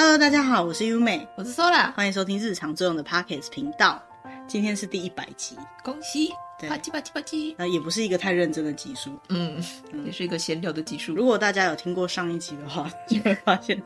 Hello，大家好，我是优美，我是 Sola，欢迎收听日常作用的 Podcast 频道。今天是第一百集，恭喜！对，吧唧吧唧吧唧。那也不是一个太认真的技术，嗯，也是一个闲聊的技术。如果大家有听过上一集的话，就会发现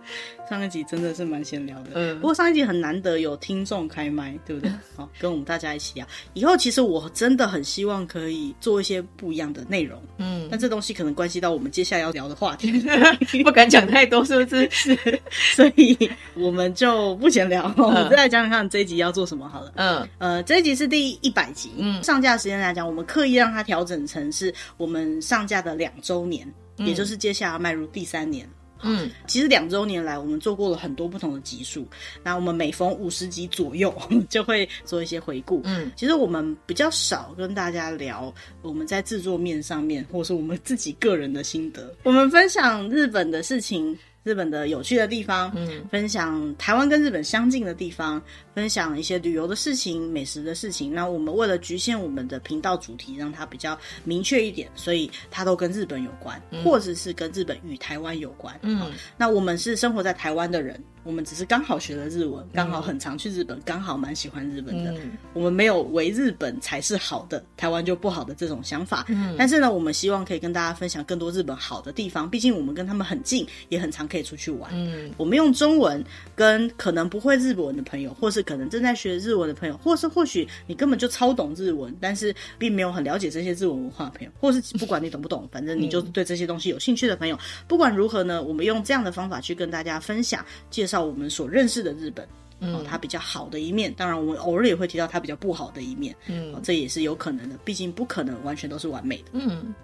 上一集真的是蛮闲聊的。嗯，不过上一集很难得有听众开麦，对不对？好，跟我们大家一起聊。以后其实我真的很希望可以做一些不一样的内容。嗯，但这东西可能关系到我们接下来要聊的话题，不敢讲太多，是不是？是，所以我们就不闲聊。我们再来讲讲看这一集要做什么好了。嗯，呃，这一集是第一百集。嗯，上架时间。来讲，我们刻意让它调整成是我们上架的两周年，嗯、也就是接下来迈入第三年。嗯，其实两周年来，我们做过了很多不同的集数。那我们每逢五十集左右，就会做一些回顾。嗯，其实我们比较少跟大家聊我们在制作面上面，或是我们自己个人的心得。我们分享日本的事情。日本的有趣的地方，嗯，分享台湾跟日本相近的地方，分享一些旅游的事情、美食的事情。那我们为了局限我们的频道主题，让它比较明确一点，所以它都跟日本有关，嗯、或者是跟日本与台湾有关。嗯，那我们是生活在台湾的人。我们只是刚好学了日文，刚好很常去日本，刚好蛮喜欢日本的。嗯、我们没有为日本才是好的，台湾就不好的这种想法。嗯，但是呢，我们希望可以跟大家分享更多日本好的地方。毕竟我们跟他们很近，也很常可以出去玩。嗯，我们用中文跟可能不会日文的朋友，或是可能正在学日文的朋友，或是或许你根本就超懂日文，但是并没有很了解这些日文文化的朋友，或是不管你懂不懂，反正你就对这些东西有兴趣的朋友，不管如何呢，我们用这样的方法去跟大家分享介绍。到我们所认识的日本，哦，它比较好的一面，当然我们偶尔也会提到它比较不好的一面，嗯，这也是有可能的，毕竟不可能完全都是完美的，嗯。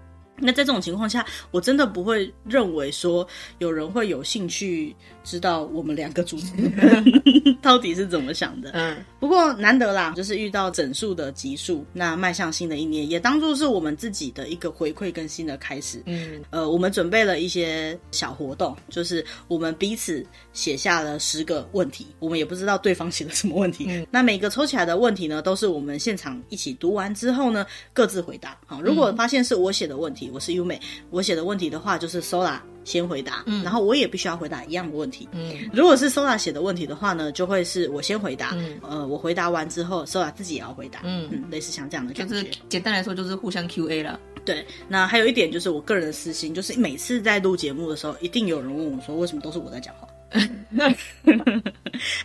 那在这种情况下，我真的不会认为说有人会有兴趣知道我们两个主持人 到底是怎么想的。嗯，不过难得啦，就是遇到整数的集数，那迈向新的一年，也当做是我们自己的一个回馈跟新的开始。嗯，呃，我们准备了一些小活动，就是我们彼此写下了十个问题，我们也不知道对方写了什么问题。嗯，那每个抽起来的问题呢，都是我们现场一起读完之后呢，各自回答。好，如果发现是我写的问题。我是优美，我写的问题的话就是 Sola 先回答，嗯，然后我也必须要回答一样的问题，嗯，如果是 Sola 写的问题的话呢，就会是我先回答，嗯，呃，我回答完之后，Sola 自己也要回答，嗯，嗯，类似像这样的感觉，就是简单来说就是互相 Q&A 了，对。那还有一点就是我个人的私心，就是每次在录节目的时候，一定有人问我说，为什么都是我在讲话？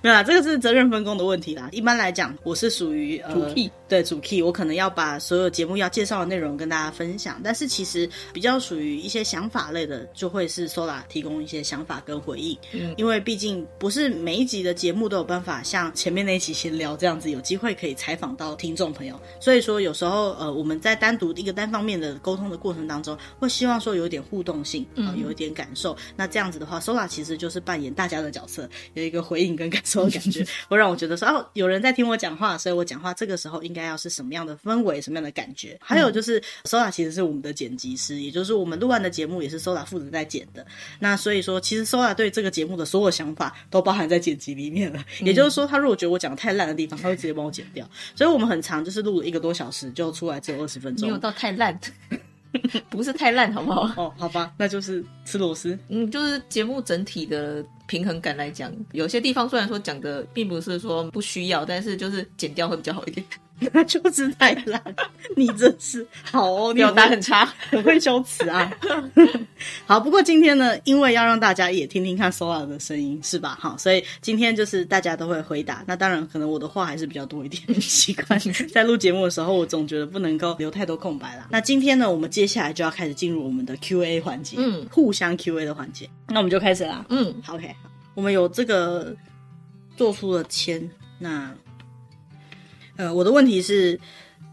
没有啦，这个是责任分工的问题啦。一般来讲，我是属于主 key，对主 key，我可能要把所有节目要介绍的内容跟大家分享。但是其实比较属于一些想法类的，就会是 Sola 提供一些想法跟回应。嗯，因为毕竟不是每一集的节目都有办法像前面那一期闲聊这样子，有机会可以采访到听众朋友。所以说有时候呃，我们在单独一个单方面的沟通的过程当中，会希望说有一点互动性，啊、呃，有一点感受。那这样子的话，Sola 其实就是扮演。大家的角色有一个回应跟感受的感觉，会让我觉得说哦，有人在听我讲话，所以我讲话这个时候应该要是什么样的氛围，什么样的感觉。还有就是 Sola 其实是我们的剪辑师，也就是我们录完的节目也是 Sola 负责在剪的。那所以说，其实 Sola 对这个节目的所有想法都包含在剪辑里面了。也就是说，他如果觉得我讲的太烂的地方，他会直接帮我剪掉。所以我们很长就是录了一个多小时，就出来只有二十分钟，没有到太烂。不是太烂，好不好？哦，好吧，那就是吃螺丝。嗯，就是节目整体的平衡感来讲，有些地方虽然说讲的并不是说不需要，但是就是剪掉会比较好一点。那 就是太懒，你真是好哦，表达很差，很会修辞啊。好，不过今天呢，因为要让大家也听听看 Sola 的声音，是吧？好，所以今天就是大家都会回答。那当然，可能我的话还是比较多一点，习惯在录节目的时候，我总觉得不能够留太多空白啦。那今天呢，我们接下来就要开始进入我们的 Q&A 环节，嗯，互相 Q&A 的环节。那我们就开始啦，嗯，OK，好，我们有这个做出了签，那。呃，我的问题是，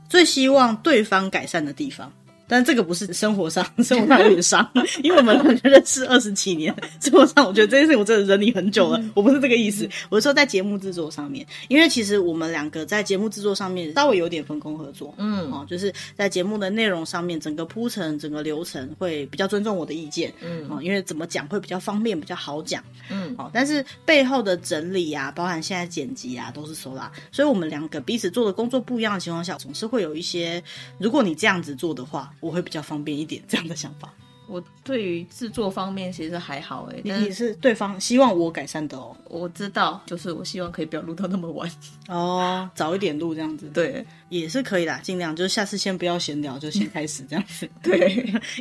最希望对方改善的地方。但这个不是生活上，生活上有点伤，因为我们认识二十几年，生活上我觉得这件事情我真的忍你很久了。嗯、我不是这个意思，我是说在节目制作上面，因为其实我们两个在节目制作上面稍微有点分工合作，嗯，哦，就是在节目的内容上面，整个铺陈、整个流程会比较尊重我的意见，嗯，哦，因为怎么讲会比较方便、比较好讲，嗯，哦，但是背后的整理啊，包含现在剪辑啊，都是 Sola，所以我们两个彼此做的工作不一样的情况下，总是会有一些，如果你这样子做的话。我会比较方便一点，这样的想法。我对于制作方面其实还好哎，你你是对方希望我改善的哦。我知道，就是我希望可以不要录到那么晚哦，早一点录这样子。对，也是可以啦，尽量就是下次先不要闲聊，就先开始这样子。对，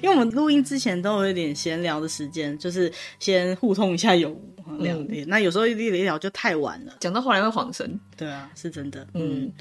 因为我们录音之前都有一点闲聊的时间，就是先互通一下有无两点。嗯、那有时候一聊一聊就太晚了，讲到后来会恍神。对啊，是真的。嗯，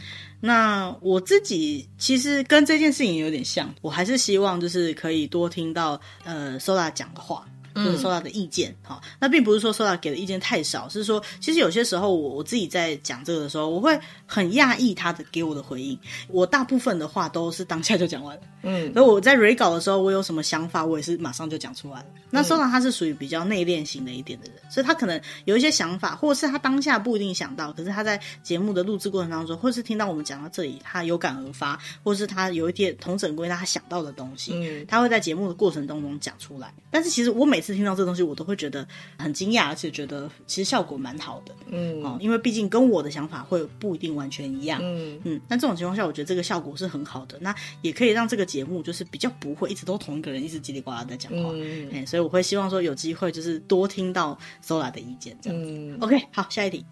那我自己其实跟这件事情有点像，我还是希望就是可以多听到。呃，Sola 讲的话。就是 Sola 的意见，好、嗯，那并不是说 Sola 给的意见太少，是说其实有些时候我我自己在讲这个的时候，我会很讶异他的给我的回应。我大部分的话都是当下就讲完了，嗯，所以我在 re 稿的时候，我有什么想法，我也是马上就讲出来了。那 Sola 他是属于比较内敛型的一点的人，所以他可能有一些想法，或者是他当下不一定想到，可是他在节目的录制过程当中，或是听到我们讲到这里，他有感而发，或是他有一点同整归纳他想到的东西，嗯，他会在节目的过程当中讲出来。但是其实我每次听到这东西，我都会觉得很惊讶，而且觉得其实效果蛮好的，嗯，哦，因为毕竟跟我的想法会不一定完全一样，嗯嗯。那这种情况下，我觉得这个效果是很好的，那也可以让这个节目就是比较不会一直都同一个人一直叽里呱啦在讲话，嗯，哎，所以我会希望说有机会就是多听到 Sola 的意见，这样子。嗯，OK，好，下一题。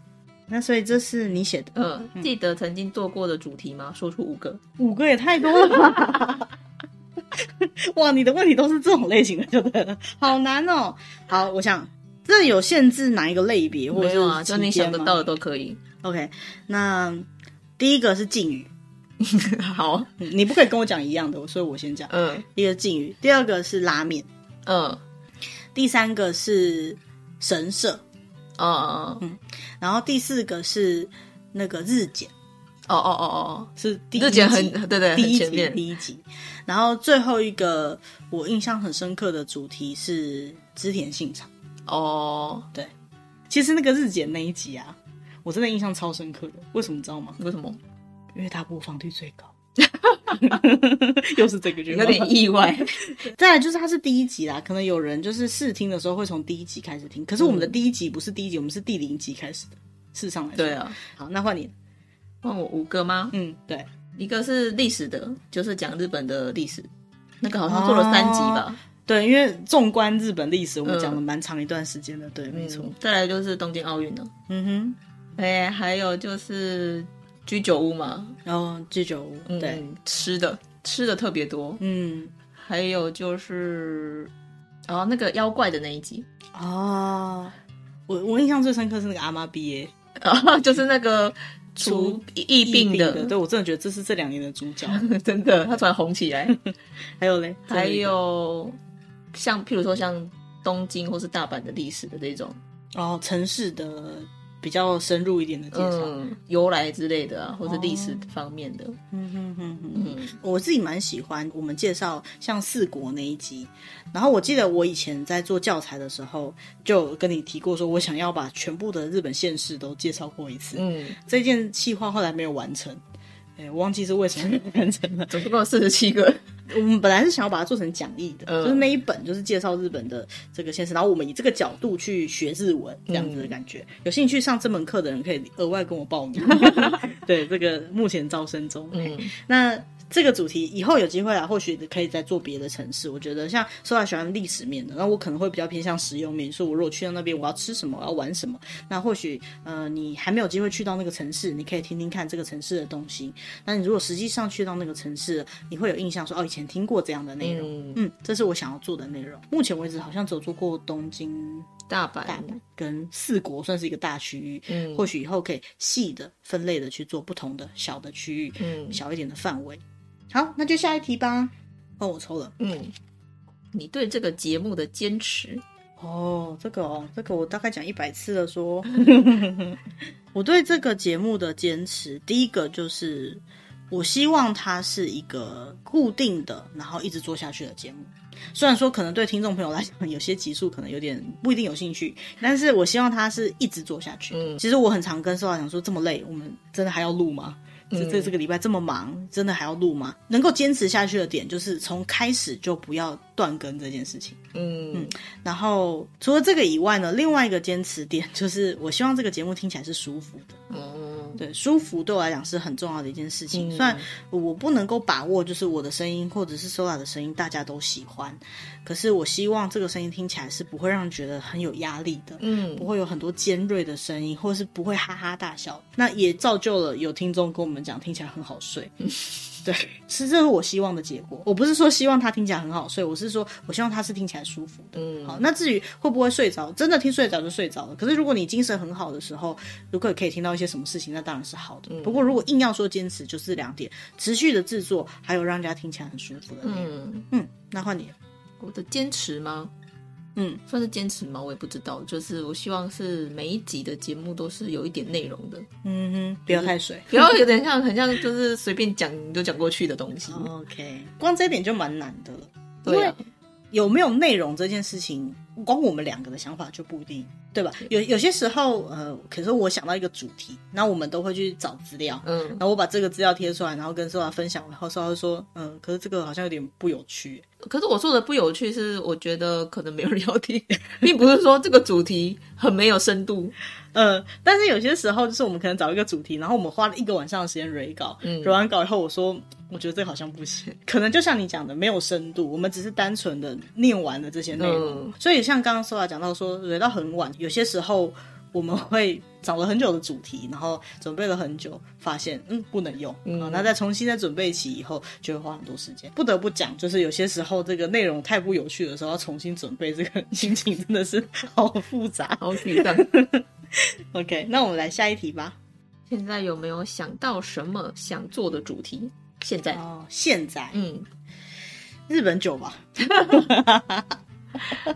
那所以这是你写的，嗯，记得曾经做过的主题吗？说出五个，五个也太多了吧。哇，你的问题都是这种类型的，就对了，好难哦。好，我想这有限制哪一个类别，或者是啊，就你想得到的都可以。OK，那第一个是敬语，好，你不可以跟我讲一样的，所以我先讲。嗯，一个敬语，第二个是拉面，嗯，第三个是神社，哦，嗯，然后第四个是那个日检。哦哦哦哦，是第一集很对对，第一集第一集，然后最后一个我印象很深刻的主题是织田信长。哦，对，其实那个日检那一集啊，我真的印象超深刻的。为什么知道吗？为什么？因为它播放率最高。又是这个剧，有点意外。再来就是它是第一集啦，可能有人就是试听的时候会从第一集开始听，可是我们的第一集不是第一集，我们是第零集开始的。事实上来说，对啊。好，那换你。问我五个吗？嗯，对，一个是历史的，就是讲日本的历史，那个好像做了三集吧。哦、对，因为纵观日本历史，我们讲了蛮长一段时间的。嗯、对，没错、嗯。再来就是东京奥运了。嗯哼。哎，还有就是居酒屋嘛。然后居酒屋，对，嗯、吃的吃的特别多。嗯。还有就是，哦，那个妖怪的那一集。哦。我我印象最深刻是那个阿妈毕业。啊，就是那个。除疫病的，病的，对，我真的觉得这是这两年的主角，真的，他突然红起来。还有嘞，还有像譬如说像东京或是大阪的历史的这种，哦，城市的。比较深入一点的介绍，嗯，由来之类的啊，或者历史方面的。嗯哼哼哼，嗯，我自己蛮喜欢我们介绍像四国那一集。然后我记得我以前在做教材的时候，就跟你提过，说我想要把全部的日本县市都介绍过一次。嗯，这件计划后来没有完成。哎，我忘记是为什么没有完成了，总共有四十七个。我们本来是想要把它做成讲义的，嗯、就是那一本就是介绍日本的这个现实，然后我们以这个角度去学日文，这样子的感觉。嗯、有兴趣上这门课的人可以额外跟我报名。对，这个目前招生中。嗯，那。这个主题以后有机会啊，或许可以再做别的城市。我觉得像 Sola 喜欢历史面的，那我可能会比较偏向实用面。说我如果去到那边，我要吃什么，我要玩什么。那或许呃，你还没有机会去到那个城市，你可以听听看这个城市的东西。那你如果实际上去到那个城市，你会有印象说哦，以前听过这样的内容。嗯，嗯，这是我想要做的内容。目前为止好像只有做过东京、大阪、大阪跟四国，算是一个大区域。嗯，或许以后可以细的分类的去做不同的小的区域，嗯，小一点的范围。好，那就下一题吧。哦，我抽了。嗯，你对这个节目的坚持？哦，这个哦，这个我大概讲一百次了。说，我对这个节目的坚持，第一个就是我希望它是一个固定的，然后一直做下去的节目。虽然说可能对听众朋友来讲，有些集数可能有点不一定有兴趣，但是我希望它是一直做下去。嗯，其实我很常跟 Sola 讲说，这么累，我们真的还要录吗？这这这个礼拜这么忙，真的还要录吗？能够坚持下去的点，就是从开始就不要断更这件事情。嗯嗯。然后除了这个以外呢，另外一个坚持点就是，我希望这个节目听起来是舒服的。嗯对，舒服对我来讲是很重要的一件事情。嗯、虽然我不能够把握，就是我的声音或者是 Sola 的声音大家都喜欢，可是我希望这个声音听起来是不会让人觉得很有压力的，嗯，不会有很多尖锐的声音，或者是不会哈哈大笑。那也造就了有听众跟我们讲，听起来很好睡。嗯对，是这是我希望的结果。我不是说希望他听起来很好睡，我是说我希望他是听起来舒服的。嗯，好，那至于会不会睡着，真的听睡着就睡着了。可是如果你精神很好的时候，如果可以听到一些什么事情，那当然是好的。嗯、不过如果硬要说坚持，就是两点：持续的制作，还有让人家听起来很舒服的。嗯嗯，那换你，我的坚持吗？嗯，算是坚持吗？我也不知道。就是我希望是每一集的节目都是有一点内容的。嗯哼，不要太水，不要有点像很像就是随便讲就讲过去的东西。OK，光这一点就蛮难的了。对啊，有没有内容这件事情，光我们两个的想法就不一定，对吧？有有些时候，呃，可是我想到一个主题，那我们都会去找资料，嗯，然后我把这个资料贴出来，然后跟 Sola 分享，然后 Sola 就说，嗯，可是这个好像有点不有趣。可是我说的不有趣，是我觉得可能没有人要听，并不是说这个主题很没有深度。呃，但是有些时候，就是我们可能找一个主题，然后我们花了一个晚上的时间蕊稿，嗯，蕊完稿以后，我说我觉得这个好像不行，可能就像你讲的，没有深度。我们只是单纯的念完了这些内容，嗯、所以像刚刚 Sola 讲到说蕊到很晚，有些时候。我们会找了很久的主题，然后准备了很久，发现嗯不能用，嗯，那再重新再准备起以后，就会花很多时间。不得不讲，就是有些时候这个内容太不有趣的时候，要重新准备，这个心情真的是 好复杂，好紧张。OK，那我们来下一题吧。现在有没有想到什么想做的主题？现在哦，现在嗯，日本酒吧。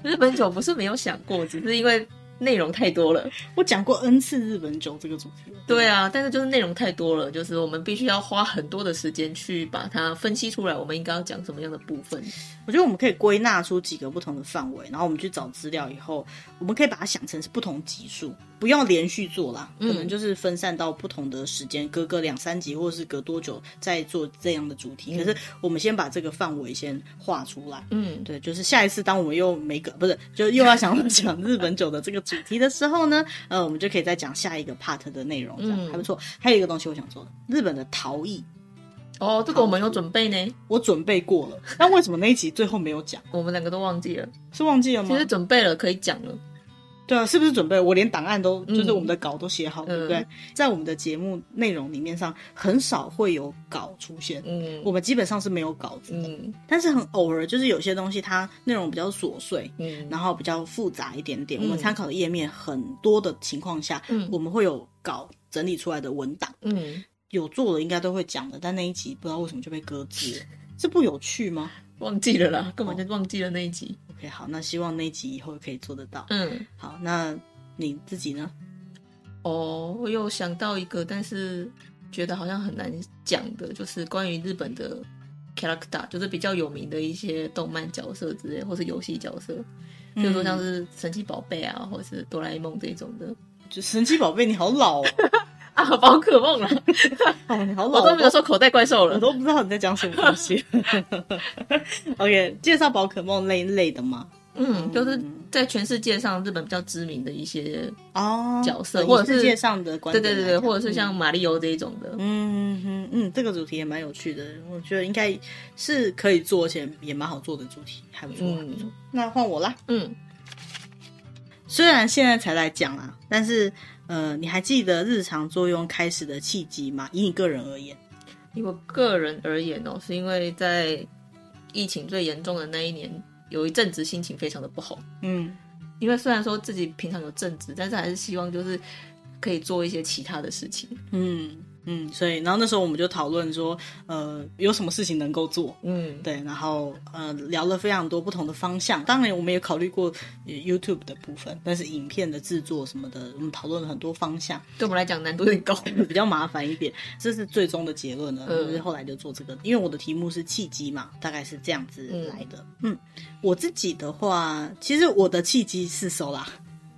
日本酒不是没有想过，只是因为。内容太多了，我讲过 N 次日本酒这个主题。对啊，但是就是内容太多了，就是我们必须要花很多的时间去把它分析出来。我们应该要讲什么样的部分？我觉得我们可以归纳出几个不同的范围，然后我们去找资料以后，我们可以把它想成是不同集数，不要连续做啦，可能就是分散到不同的时间，隔个两三集，或者是隔多久再做这样的主题。可是我们先把这个范围先画出来。嗯，对，就是下一次当我们又没个不是，就又要想讲日本酒的这个。主题的时候呢，呃，我们就可以再讲下一个 part 的内容，这样、嗯、还不错。还有一个东西我想做的，日本的陶艺。哦，这个我们有准备呢，我准备过了。但为什么那一集最后没有讲？我们两个都忘记了，是忘记了吗？其实准备了，可以讲了。对啊，是不是准备？我连档案都，就是我们的稿都写好，嗯、对不对？嗯、在我们的节目内容里面上，很少会有稿出现。嗯，我们基本上是没有稿子的。嗯，但是很偶尔，就是有些东西它内容比较琐碎，嗯，然后比较复杂一点点。嗯、我们参考的页面很多的情况下，嗯，我们会有稿整理出来的文档。嗯，有做的应该都会讲的，但那一集不知道为什么就被搁置了，是不有趣吗？忘记了啦，根本就忘记了那一集。OK，好，那希望那一集以后可以做得到。嗯，好，那你自己呢？哦，我有想到一个，但是觉得好像很难讲的，就是关于日本的 character，就是比较有名的一些动漫角色之类，或是游戏角色，比如说像是神奇宝贝啊，或者是哆啦 A 梦这种的。就神奇宝贝，你好老哦。啊，宝可梦了。哎，你好老，我都没有说口袋怪兽了，我都不知道你在讲什么东西。OK，介绍宝可梦类类的吗？嗯，就是在全世界上日本比较知名的一些哦角色，或者是世界上的对对对对，或者是像马里奥这一种的。嗯嗯嗯，这个主题也蛮有趣的，我觉得应该是可以做，而且也蛮好做的主题，还不错。嗯，那换我啦。嗯，虽然现在才来讲啊，但是。呃，你还记得日常作用开始的契机吗？以你个人而言，以我个人而言哦，是因为在疫情最严重的那一年，有一阵子心情非常的不好。嗯，因为虽然说自己平常有正职，但是还是希望就是可以做一些其他的事情。嗯。嗯，所以然后那时候我们就讨论说，呃，有什么事情能够做？嗯，对，然后呃，聊了非常多不同的方向。当然，我们也考虑过 YouTube 的部分，但是影片的制作什么的，我们讨论了很多方向。对我们来讲难度有点高，比较麻烦一点。这是最终的结论呢，就是后来就做这个，因为我的题目是契机嘛，大概是这样子来的。嗯，嗯，我自己的话，其实我的契机是 Sola。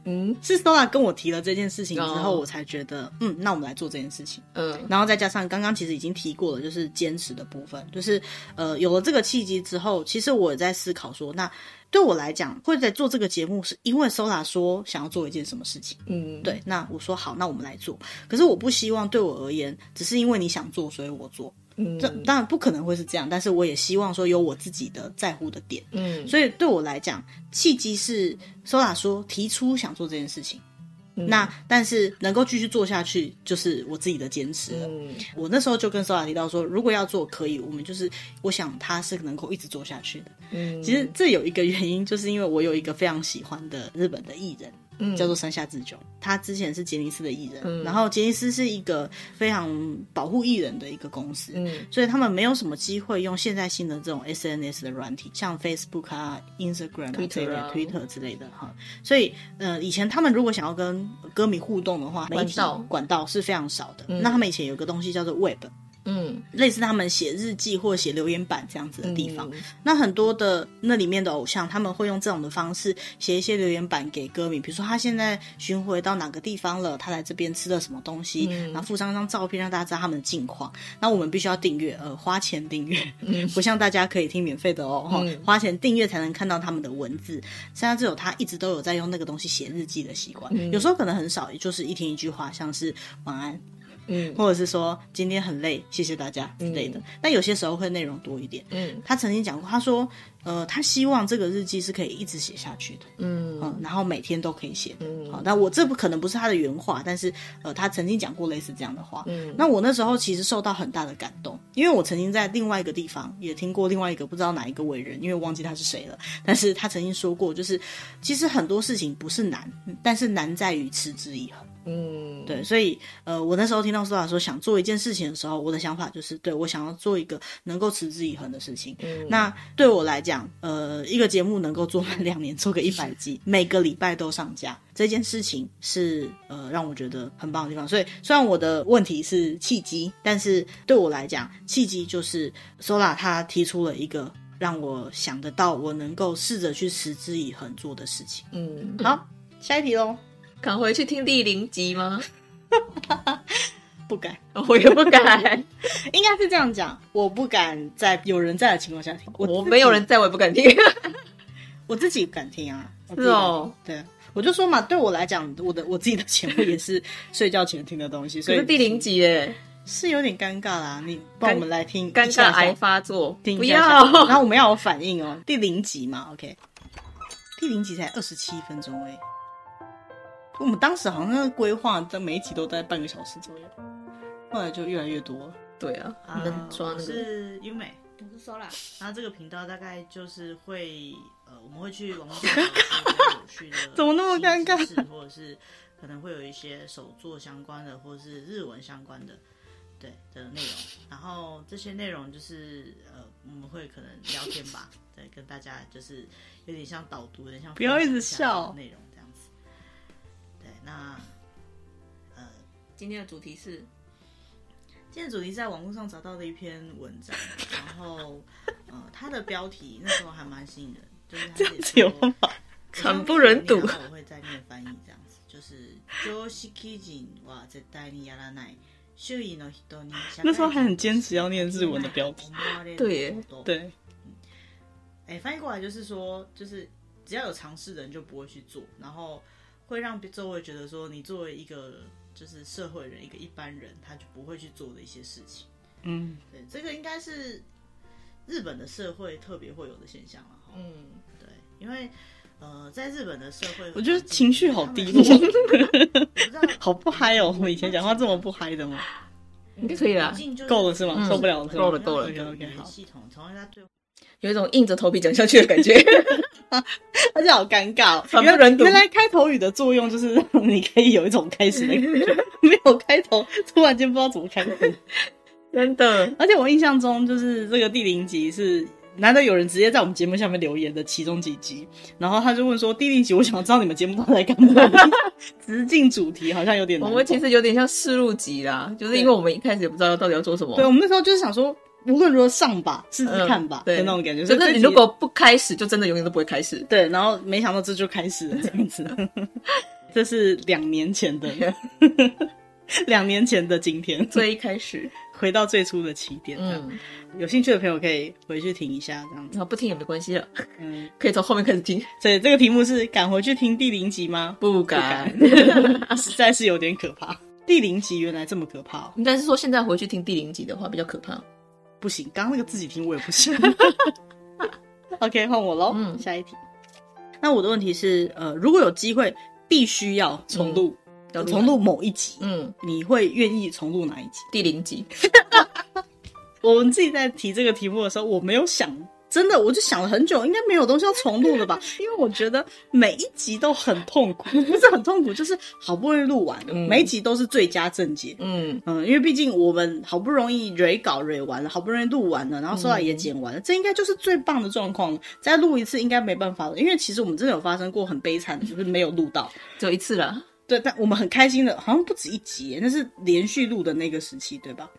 嗯，是 Sola 跟我提了这件事情之后，我才觉得，嗯，那我们来做这件事情。嗯，然后再加上刚刚其实已经提过了，就是坚持的部分，就是呃，有了这个契机之后，其实我也在思考说，那对我来讲，会在做这个节目，是因为 Sola 说想要做一件什么事情。嗯，对，那我说好，那我们来做。可是我不希望对我而言，只是因为你想做，所以我做。嗯，这当然不可能会是这样，但是我也希望说有我自己的在乎的点。嗯，所以对我来讲，契机是 Sola 说提出想做这件事情。嗯、那但是能够继续做下去，就是我自己的坚持了。嗯，我那时候就跟 Sola 提到说，如果要做，可以，我们就是我想他是能够一直做下去的。嗯，其实这有一个原因，就是因为我有一个非常喜欢的日本的艺人。叫做山下智久，他之前是杰尼斯的艺人，嗯、然后杰尼斯是一个非常保护艺人的一个公司，嗯、所以他们没有什么机会用现在新的这种 SNS 的软体，像 Facebook 啊、Instagram 啊、Twitter 啊、Twitter 之类的哈。所以，呃，以前他们如果想要跟歌迷互动的话，媒体管道是非常少的。嗯、那他们以前有个东西叫做 Web。嗯，类似他们写日记或者写留言板这样子的地方，嗯、那很多的那里面的偶像，他们会用这种的方式写一些留言板给歌迷，比如说他现在巡回到哪个地方了，他来这边吃了什么东西，嗯、然后附上一张照片让大家知道他们的近况。那我们必须要订阅，呃，花钱订阅，嗯、不像大家可以听免费的哦，嗯、花钱订阅才能看到他们的文字。现在只有他一直都有在用那个东西写日记的习惯，嗯、有时候可能很少，也就是一天一句话，像是晚安。嗯，或者是说今天很累，谢谢大家之类的。但有些时候会内容多一点。嗯，他曾经讲过，他说，呃，他希望这个日记是可以一直写下去的。嗯，然后每天都可以写。嗯，好，那我这不可能不是他的原话，但是呃，他曾经讲过类似这样的话。嗯，那我那时候其实受到很大的感动，因为我曾经在另外一个地方也听过另外一个不知道哪一个伟人，因为忘记他是谁了。但是他曾经说过，就是其实很多事情不是难，但是难在于持之以恒。嗯，对，所以呃，我那时候听到 Sola 说想做一件事情的时候，我的想法就是，对，我想要做一个能够持之以恒的事情。嗯，那对我来讲，呃，一个节目能够做满两年，做个一百集，每个礼拜都上架，这件事情是呃让我觉得很棒的地方。所以虽然我的问题是契机，但是对我来讲，契机就是 Sola 他提出了一个让我想得到我能够试着去持之以恒做的事情。嗯，好，下一题喽。敢回去听第零集吗？不敢，我也不敢。应该是这样讲，我不敢在有人在的情况下听。我，我没有人在，我也不敢听。我自己敢听啊。是哦，对，我就说嘛，对我来讲，我的我自己的节目也是睡觉前听的东西。所以第零集耶，是有点尴尬啦。你帮我们来听，尴尬癌发作，听不要。然后我们要有反应哦。第零集嘛，OK。第零集才二十七分钟哎。我们当时好像规划在每一集都在半个小时左右，后来就越来越多了。对啊，能抓那个。是优美，我是 Sola。然后这个频道大概就是会呃，我们会去网络上 有趣的，怎么那么尴尬？或者是可能会有一些手作相关的，或者是日文相关的，对的内容。然后这些内容就是呃，我们会可能聊天吧，对，跟大家就是有点像导读，有点像不要一直笑内容。那，呃，今天的主题是，今天的主题是在网络上找到的一篇文章，然后，呃，它的标题那时候还蛮吸引人，就是它这样子有办法，惨不忍睹。我会再念翻译这样子，就是常识人は绝対にやらない周囲の人に。那时候还很坚持要念日文的标题，对耶对，哎，翻译过来就是说，就是只要有尝试的人就不会去做，然后。 会让周围觉得说，你作为一个就是社会人，一个一般人，他就不会去做的一些事情。嗯，对，这个应该是日本的社会特别会有的现象了。嗯，对，因为呃，在日本的社会，我觉得情绪好低落，好不嗨哦。我们以前讲话这么不嗨的吗？应该可以了，够了是吗？受不了了，够了够了。OK，好。系统从他最。有一种硬着头皮讲下去的感觉，而且好尴尬哦。原来原来开头语的作用就是让 你可以有一种开始的感觉，没有开头，突然间不知道怎么开始。真的，而且我印象中就是这个第零集是难得有人直接在我们节目下面留言的其中几集，然后他就问说：“第零集，我想知道你们节目都在干嘛？”直进主题好像有点难。我们其实有点像试录集啦，就是因为我们一开始也不知道到底要做什么。对，我们那时候就是想说。无论如何上吧，试试看吧，对、嗯、那种感觉。所以你如果不开始，就真的永远都不会开始。对，然后没想到这就开始了，这样子。这是两年前的，两年前的今天，最一开始回到最初的起点。嗯，有兴趣的朋友可以回去听一下，这样子。然后不听也没关系了，嗯，可以从后面开始听。所以这个题目是敢回去听第零集吗？不敢，不敢实在是有点可怕。第零集原来这么可怕哦！应该是说现在回去听第零集的话比较可怕。不行，刚刚那个自己听我也不行。OK，换我喽。嗯，下一题。那我的问题是，呃，如果有机会必须要重录，要重录某一集，嗯，你会愿意重录哪一集？第零集。我们自己在提这个题目的时候，我没有想。真的，我就想了很久，应该没有东西要重录了吧？因为我觉得每一集都很痛苦，不是很痛苦，就是好不容易录完，嗯、每一集都是最佳正解。嗯嗯，因为毕竟我们好不容易蕊稿蕊完了，好不容易录完了，然后收到也剪完了，嗯、这应该就是最棒的状况了。再录一次应该没办法了，因为其实我们真的有发生过很悲惨的，就是没有录到，只有一次了。对，但我们很开心的，好像不止一集，那是连续录的那个时期，对吧？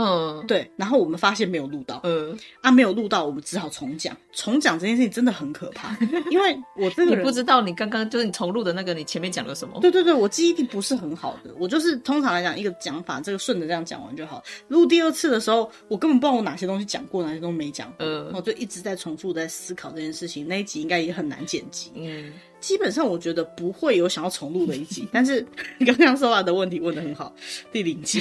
嗯，对，然后我们发现没有录到，嗯，啊，没有录到，我们只好重讲。重讲这件事情真的很可怕，因为我这个 人你不知道你刚刚就是你重录的那个，你前面讲了什么？对对对，我记忆力不是很好的，我就是通常来讲一个讲法，这个顺着这样讲完就好。录第二次的时候，我根本不知道我哪些东西讲过，哪些东西没讲过，嗯，我就一直在重复在思考这件事情。那一集应该也很难剪辑，嗯。基本上我觉得不会有想要重录的一集，但是你 刚刚说话的问题问的很好，第零集，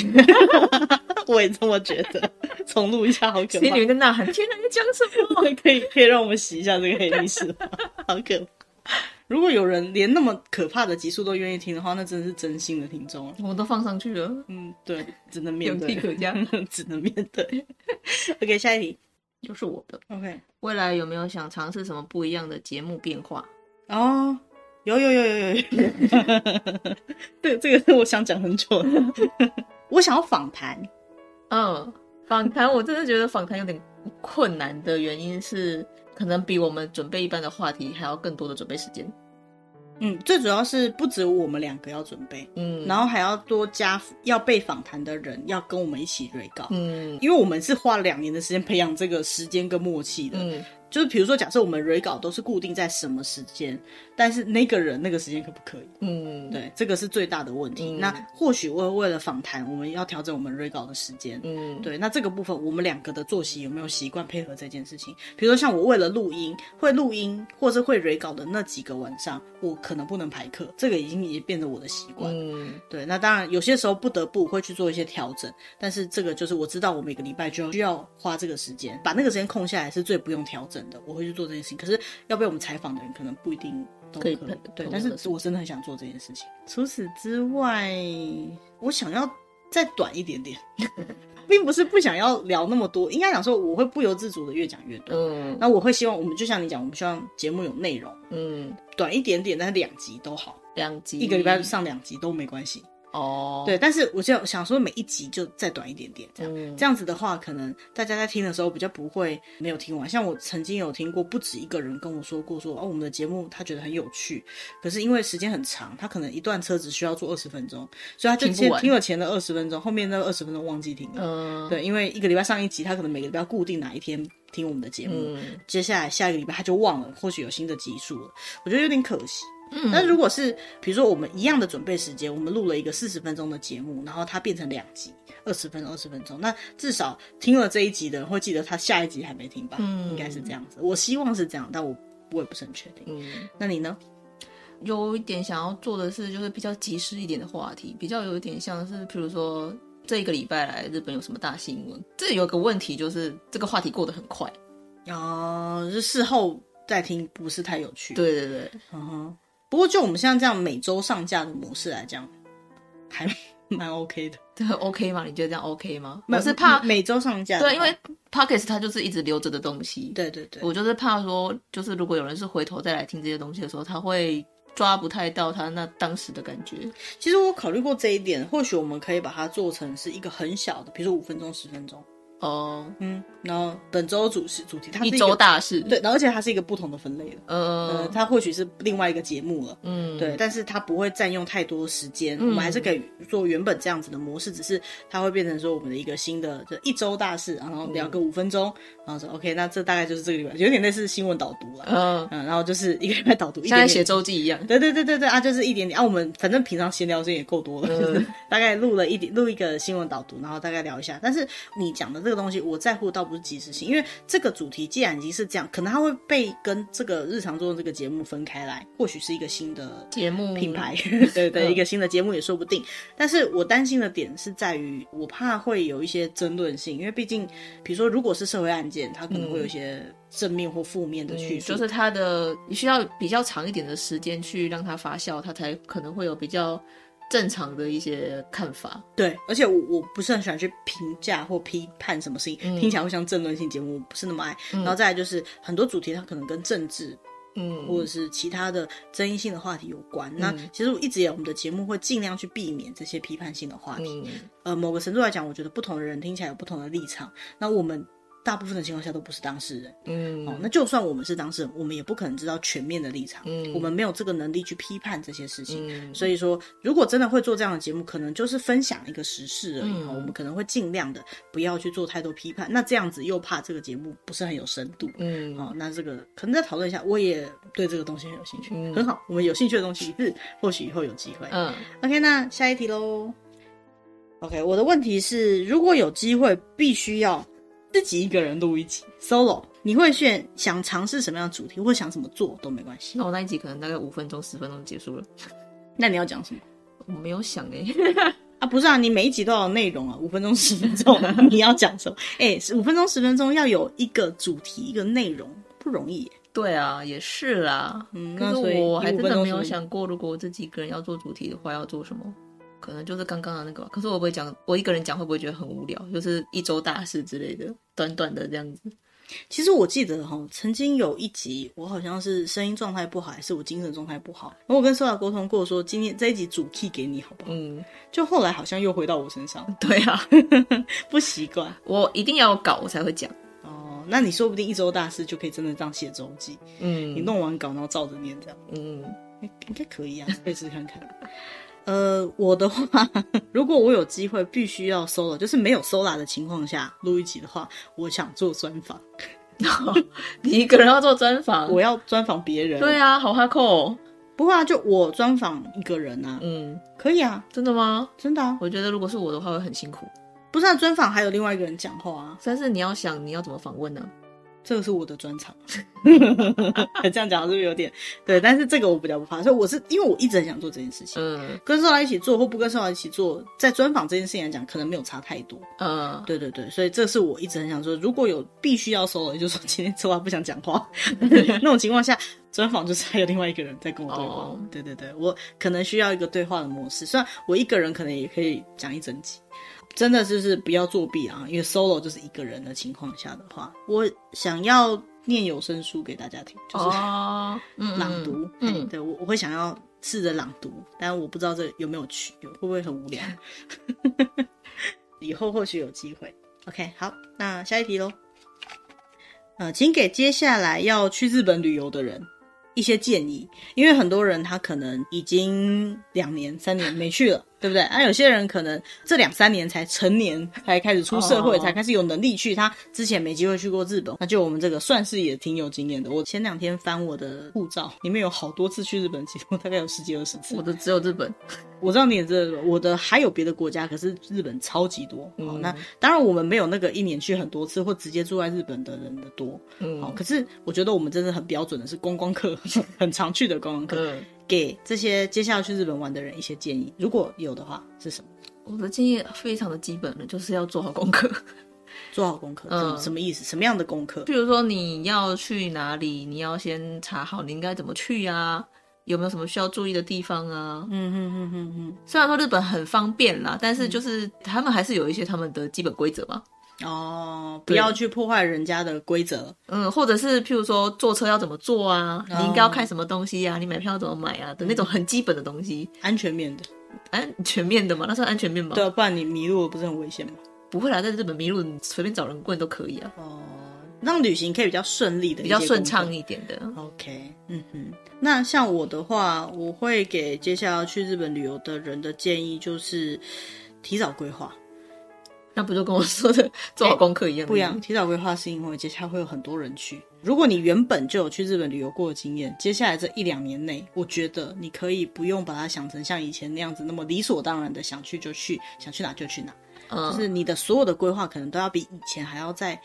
我也这么觉得，重录一下好可怕。心里面呐喊，天哪，你讲什么？可以可以让我们洗一下这个黑历史，好可怕。如果有人连那么可怕的集数都愿意听的话，那真的是真心的听众。我都放上去了，嗯，对，只能面对，可嘉，只能面对。OK，下一题就是我的。OK，未来有没有想尝试什么不一样的节目变化？哦，有有有有有，有，对，这个是我想讲很久的。我想要访谈，嗯，访谈，我真的觉得访谈有点困难的原因是，可能比我们准备一般的话题还要更多的准备时间。嗯，最主要是不止我们两个要准备，嗯，然后还要多加要被访谈的人要跟我们一起瑞稿，嗯，因为我们是花了两年的时间培养这个时间跟默契的，嗯。就是比如说，假设我们 re 稿都是固定在什么时间，但是那个人那个时间可不可以？嗯，对，这个是最大的问题。嗯、那或许为为了访谈，我们要调整我们 re 稿的时间。嗯，对，那这个部分我们两个的作息有没有习惯配合这件事情？比如说像我为了录音，会录音或是会 re 稿的那几个晚上，我可能不能排课，这个已经也变成我的习惯。嗯，对，那当然有些时候不得不会去做一些调整，但是这个就是我知道我每个礼拜就要需要花这个时间，把那个时间空下来是最不用调整。的我会去做这件事情，可是要被我们采访的人可能不一定都可以。对，但是我真的很想做这件事情。除此之外，我想要再短一点点，并不是不想要聊那么多，应该讲说我会不由自主的越讲越多。嗯，那我会希望我们就像你讲，我们希望节目有内容。嗯，短一点点，但是两集都好，两集一个礼拜上两集都没关系。哦，对，但是我就想说，每一集就再短一点点，这样、嗯、这样子的话，可能大家在听的时候比较不会没有听完。像我曾经有听过不止一个人跟我说过说，说哦，我们的节目他觉得很有趣，可是因为时间很长，他可能一段车只需要坐二十分钟，所以他就先听了前的二十分钟，后面那二十分钟忘记听了。嗯，对，因为一个礼拜上一集，他可能每个礼拜固定哪一天听我们的节目，嗯、接下来下一个礼拜他就忘了，或许有新的集数了，我觉得有点可惜。嗯，那如果是比如说我们一样的准备时间，我们录了一个四十分钟的节目，然后它变成两集，二十分钟，二十分钟，那至少听了这一集的人会记得他下一集还没听吧？嗯，应该是这样子。我希望是这样，但我我也不是很确定。嗯，那你呢？有一点想要做的是，就是比较及时一点的话题，比较有一点像是，比如说这一个礼拜来日本有什么大新闻？这有个问题就是这个话题过得很快，啊，就事后再听不是太有趣。对对对，嗯哼。不过，就我们像这样每周上架的模式来讲，还蛮 OK 的。对，OK 吗？你觉得这样 OK 吗？我是怕每周上架。对，因为 Podcast 它就是一直留着的东西。对对对。我就是怕说，就是如果有人是回头再来听这些东西的时候，他会抓不太到他那当时的感觉。其实我考虑过这一点，或许我们可以把它做成是一个很小的，比如说五分钟、十分钟。哦，嗯，然后本周主是主题，它是一周大事，对，而且它是一个不同的分类的，嗯，它或许是另外一个节目了，嗯，对，但是它不会占用太多时间，我们还是可以做原本这样子的模式，只是它会变成说我们的一个新的，就一周大事，然后聊个五分钟，然后说 OK，那这大概就是这个礼拜，有点类似新闻导读了，嗯。嗯，然后就是一个礼拜导读，像写周记一样，对对对对对啊，就是一点点。啊，我们反正平常闲聊时间也够多了，大概录了一点，录一个新闻导读，然后大概聊一下，但是你讲的这个东西，我在乎倒不是及时性，因为这个主题既然已经是这样，可能它会被跟这个日常中的这个节目分开来，或许是一个新的节目品牌，对对，一个新的节目也说不定。但是我担心的点是在于，我怕会有一些争论性，因为毕竟，比如说如果是社会案件，它可能会有一些正面或负面的叙述，就是它的你需要比较长一点的时间去让它发酵，它才可能会有比较。正常的一些看法，对，而且我我不是很喜欢去评价或批判什么事情，嗯、听起来会像政论性节目，我不是那么爱。嗯、然后再来就是很多主题它可能跟政治，嗯，或者是其他的争议性的话题有关。嗯、那其实我一直以来我们的节目会尽量去避免这些批判性的话题。嗯、呃，某个程度来讲，我觉得不同的人听起来有不同的立场。那我们。大部分的情况下都不是当事人，嗯，哦，那就算我们是当事人，我们也不可能知道全面的立场，嗯，我们没有这个能力去批判这些事情，嗯，所以说，如果真的会做这样的节目，可能就是分享一个时事而已，嗯，我们可能会尽量的不要去做太多批判，那这样子又怕这个节目不是很有深度，嗯，哦，那这个可能再讨论一下，我也对这个东西很有兴趣，嗯，很好，我们有兴趣的东西是或许以后有机会，嗯，OK，那下一题喽，OK，我的问题是，如果有机会，必须要。自己一个人录一集 solo，你会选想尝试什么样的主题，或想怎么做都没关系。那我那一集可能大概五分钟、十分钟就结束了。那你要讲什么？我没有想哎、欸。啊，不是啊，你每一集都有内容啊，五分钟、十分钟，你要讲什么？哎、欸，五分钟、十分钟要有一个主题、一个内容，不容易。对啊，也是啦。嗯，那所以我还真的没有想过，如果我自己一个人要做主题的话，要做什么？可能就是刚刚的那个吧，可是我不会讲，我一个人讲会不会觉得很无聊？就是一周大事之类的，短短的这样子。其实我记得哈，曾经有一集我好像是声音状态不好，还是我精神状态不好，然后我跟 Sola 沟通过，说今天这一集主 key 给你好不好？嗯，就后来好像又回到我身上。对啊，不习惯，我一定要搞我才会讲。哦，那你说不定一周大事就可以真的这样写周记。嗯，你弄完稿然后照着念这样。嗯，应该可以啊，可以试试看看。呃，我的话，如果我有机会必须要 solo，就是没有 solo 的情况下录一集的话，我想做专访。你一个人要做专访？我要专访别人。对啊，好哈扣。不会啊，就我专访一个人啊。嗯，可以啊。真的吗？真的啊。我觉得如果是我的话，会很辛苦。不是啊，专访还有另外一个人讲话啊。但是你要想，你要怎么访问呢？这个是我的专长，这样讲是不是有点对？但是这个我比较不怕，所以我是因为我一直很想做这件事情。嗯，跟 Sola 一起做或不跟 Sola 一起做，在专访这件事情来讲，可能没有差太多。嗯，对对对，所以这是我一直很想说，如果有必须要 Solo，也就说今天 Sola 不想讲话 那种情况下，专访就是还有另外一个人在跟我对话。哦、对对对，我可能需要一个对话的模式，虽然我一个人可能也可以讲一整集。真的就是不要作弊啊！因为 solo 就是一个人的情况下的话，我想要念有声书给大家听，就是朗读。嗯，对我我会想要试着朗读，但我不知道这有没有趣，会不会很无聊？以后或许有机会。OK，好，那下一题喽。呃，请给接下来要去日本旅游的人一些建议，因为很多人他可能已经两年、三年没去了。对不对？啊，有些人可能这两三年才成年，才开始出社会，才开始有能力去。他之前没机会去过日本，那就我们这个算是也挺有经验的。我前两天翻我的护照，里面有好多次去日本，其实我大概有十几二十次。我的只有日本，我知道你也知道，我的还有别的国家，可是日本超级多。嗯、好，那当然我们没有那个一年去很多次或直接住在日本的人的多。嗯，好，可是我觉得我们真的很标准的是观光客，很常去的观光客。嗯给这些接下来去日本玩的人一些建议，如果有的话，是什么？我的建议非常的基本了，就是要做好功课。做好功课，嗯，什么意思？什么样的功课？比如说你要去哪里，你要先查好你应该怎么去啊，有没有什么需要注意的地方啊？嗯嗯嗯嗯嗯。虽然说日本很方便啦，但是就是他们还是有一些他们的基本规则嘛。哦，不要去破坏人家的规则。嗯，或者是譬如说坐车要怎么坐啊？哦、你应该要看什么东西啊？你买票要怎么买啊？的那种很基本的东西，安全面的，安全面的嘛？那算安全面吗？对啊，不然你迷路了不是很危险吗？不会啦，在日本迷路，你随便找人问都可以啊。哦，让旅行可以比较顺利的，比较顺畅一点的。OK，嗯哼。那像我的话，我会给接下来要去日本旅游的人的建议就是提早规划。那不就跟我说的做好功课一样？不一样，提早规划是因为接下来会有很多人去。如果你原本就有去日本旅游过的经验，接下来这一两年内，我觉得你可以不用把它想成像以前那样子那么理所当然的想去就去，想去哪就去哪。嗯，就是你的所有的规划可能都要比以前还要再。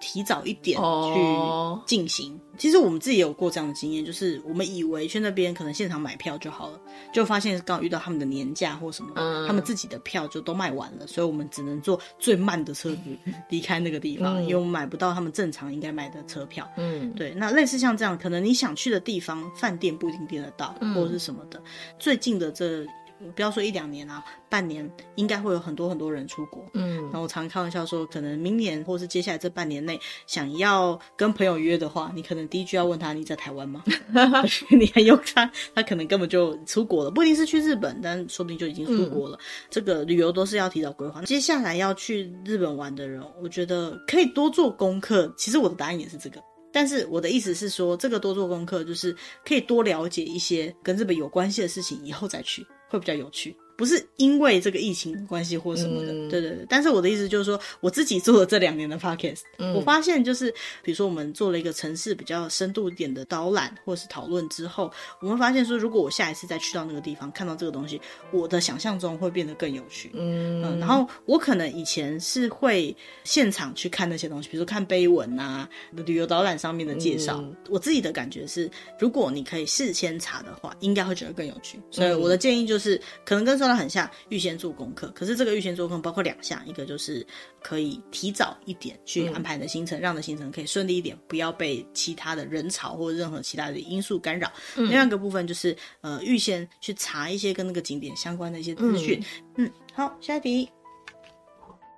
提早一点去进行。Oh. 其实我们自己也有过这样的经验，就是我们以为去那边可能现场买票就好了，就发现刚好遇到他们的年假或什么，uh. 他们自己的票就都卖完了，所以我们只能坐最慢的车子 离开那个地方，因为我们买不到他们正常应该买的车票。嗯，对。那类似像这样，可能你想去的地方，饭店不一定订得到，或者是什么的，最近的这。不要说一两年啊，半年应该会有很多很多人出国。嗯，然后我常开玩笑说，可能明年或是接下来这半年内，想要跟朋友约的话，你可能第一句要问他：你在台湾吗？你还有他，他可能根本就出国了，不一定是去日本，但说不定就已经出国了。嗯、这个旅游都是要提早规划。接下来要去日本玩的人，我觉得可以多做功课。其实我的答案也是这个。但是我的意思是说，这个多做功课就是可以多了解一些跟日本有关系的事情，以后再去会比较有趣。不是因为这个疫情关系或什么的，嗯、对对对。但是我的意思就是说，我自己做了这两年的 podcast，、嗯、我发现就是，比如说我们做了一个城市比较深度一点的导览或是讨论之后，我们发现说，如果我下一次再去到那个地方看到这个东西，我的想象中会变得更有趣。嗯，嗯，然后我可能以前是会现场去看那些东西，比如说看碑文啊、旅游导览上面的介绍。嗯、我自己的感觉是，如果你可以事先查的话，应该会觉得更有趣。所以我的建议就是，可能跟说的很像，预先做功课。可是这个预先做功课包括两项，一个就是可以提早一点去安排你的行程，嗯、让你的行程可以顺利一点，不要被其他的人潮或任何其他的因素干扰。嗯、另外一个部分就是呃，预先去查一些跟那个景点相关的一些资讯。嗯，嗯，好，下一题。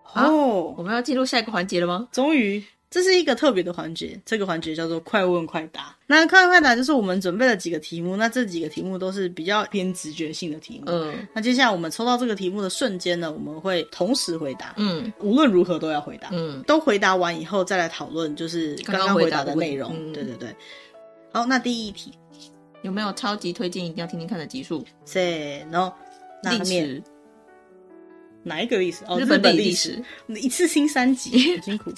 好哦，我们要进入下一个环节了吗？终于。这是一个特别的环节，这个环节叫做快问快答。那快问快答就是我们准备了几个题目，那这几个题目都是比较偏直觉性的题目。嗯，那接下来我们抽到这个题目的瞬间呢，我们会同时回答。嗯，无论如何都要回答。嗯，都回答完以后再来讨论，就是刚刚回答的内容。嗯、对对对。好，那第一题有没有超级推荐一定要听听看的集数 no。历史。哪一个历史？哦，日本历史。一次听三集，很 辛苦。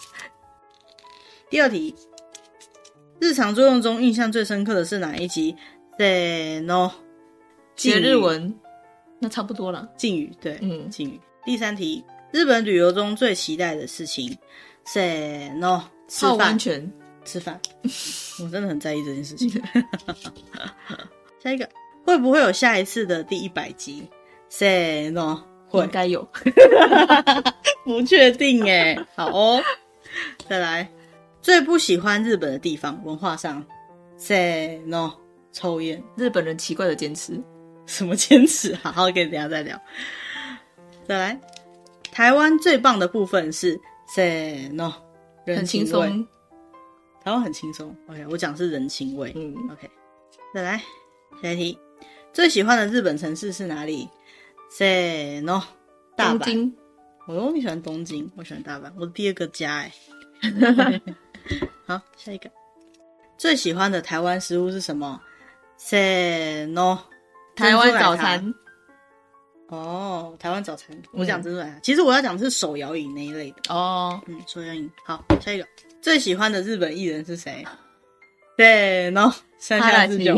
第二题，日常作用中印象最深刻的是哪一集？Say no，学日文，那差不多了。敬语，对，嗯，敬语。第三题，日本旅游中最期待的事情？Say no，吃饭，温泉，吃饭。我真的很在意这件事情。下一个，会不会有下一次的第一百集？Say no，会，应该有，不确定哎。好哦，再来。最不喜欢日本的地方，文化上，say no，抽烟。日本人奇怪的坚持，什么坚持？好好跟大家再聊。再来，台湾最棒的部分是 say no，很轻松。台湾很轻松。OK，我讲是人情味。嗯，OK。再来，下一题，最喜欢的日本城市是哪里？say no，大阪。东京。哦，你喜欢东京，我喜欢大阪，我的第二个家哎。好，下一个，最喜欢的台湾食物是什么？Say no，台湾早餐。哦，台湾早餐，我讲珍珠奶茶。其实我要讲的是手摇饮那一类的。哦，嗯，手摇饮。好，下一个，最喜欢的日本艺人是谁？Say no，山下智久。